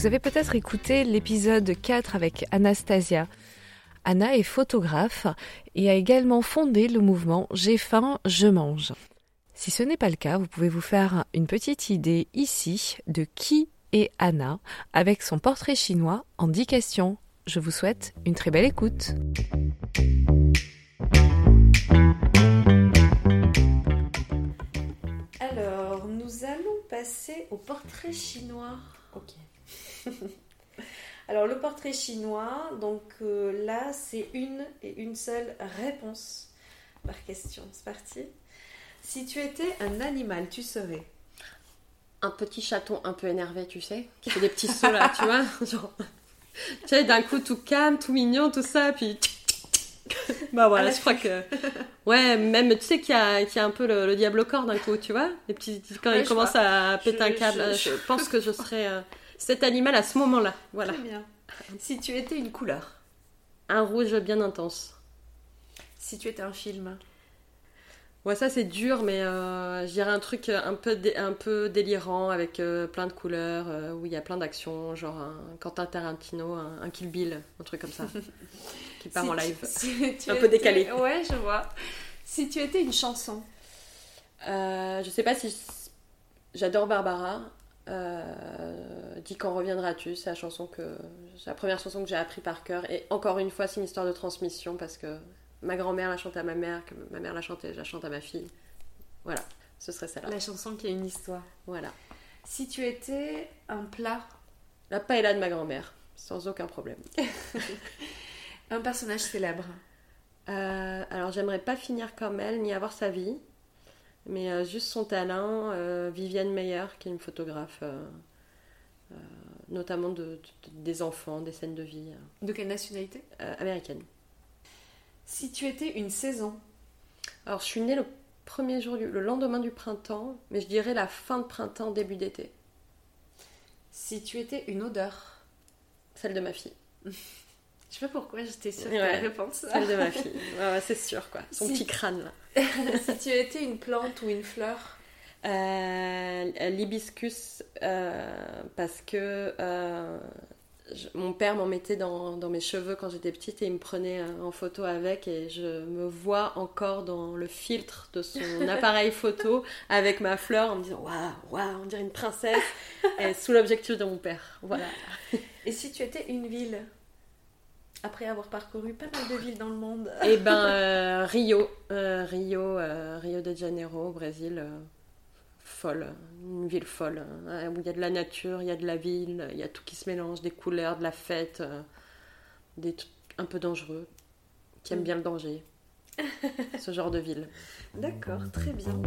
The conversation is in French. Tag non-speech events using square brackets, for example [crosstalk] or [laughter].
Vous avez peut-être écouté l'épisode 4 avec Anastasia. Anna est photographe et a également fondé le mouvement J'ai faim, je mange. Si ce n'est pas le cas, vous pouvez vous faire une petite idée ici de qui est Anna avec son portrait chinois en 10 questions. Je vous souhaite une très belle écoute. Alors, nous allons passer au portrait chinois. Ok. [laughs] Alors, le portrait chinois, donc euh, là, c'est une et une seule réponse par question. C'est parti. Si tu étais un animal, tu serais Un petit chaton un peu énervé, tu sais, qui fait des petits sauts là, tu vois [laughs] Genre, tu sais, d'un coup tout calme, tout mignon, tout ça, puis. bah voilà, je crois que. Ouais, même, tu sais qu'il y, a, qu'il y a un peu le, le diable au corps d'un coup, tu vois Les petits, Quand Ouais, il commence vois. à péter Je- un câble, je- je, pense que je serais euh, cet animal à ce moment-là. Voilà. Très bien. Si tu étais une couleur, Un rouge bien intense. si tu étais un film, Ouais, ça c'est dur, mais euh, je dirais un truc un peu, un peu délirant avec euh, plein de couleurs, euh, où il y a plein d'actions, genre un Quentin Tarantino, un, un Kill Bill, un truc comme ça, [laughs] qui part Si en tu- live. si tu [laughs] Un peu décalé. Ouais, je vois. Si tu étais une chanson, Euh, je sais pas si. J'adore Barbara. Euh, Dis quand reviendras-tu C'est la chanson que. C'est la première chanson que j'ai appris par cœur. Et encore une fois, c'est une histoire de transmission parce que ma grand-mère l'a chantée à ma mère, que ma mère l'a chantée, je la chante à ma fille. Voilà, ce serait celle-là. la chanson qui a une histoire. Voilà. Si tu étais un plat, La paella de ma grand-mère, sans aucun problème. [laughs] un personnage célèbre, Euh, alors, j'aimerais pas finir comme elle, ni avoir sa vie, mais euh, juste son talent. euh, Viviane Meyer, qui est une photographe, euh, notamment de, de- des enfants, des scènes de vie de quelle nationalité? Euh, américaines. Si tu étais une saison, Alors, je suis née le premier jour, du- le lendemain du printemps, mais je dirais la fin de printemps, début d'été. si tu étais une odeur, Celle de ma fille. je sais pas pourquoi j'étais sûre Ouais. que la réponse. Celle de ma fille. Ouais, c'est sûr, quoi. Son Si- petit crâne, là. [laughs] si tu étais une plante ou une fleur, Euh, L'hibiscus, euh, parce que euh, je- mon père m'en mettait dans, dans mes cheveux quand j'étais petite et il me prenait euh, en photo avec et je me vois encore dans le filtre de son [laughs] appareil photo avec ma fleur en me disant waouh, waouh, on dirait une princesse [laughs] et sous l'objectif de mon père. Voilà. et si tu étais une ville, après avoir parcouru pas mal de villes dans le monde, Et ben [laughs] euh, Rio, euh, Rio, euh, Rio de Janeiro au Brésil, folle, une ville folle, hein, où il y a de la nature, il y a de la ville, il y a tout qui se mélange, des couleurs, de la fête, euh, des trucs un peu dangereux, qui aiment mm. bien le danger. [laughs] Ce genre de ville. D'accord, très bien.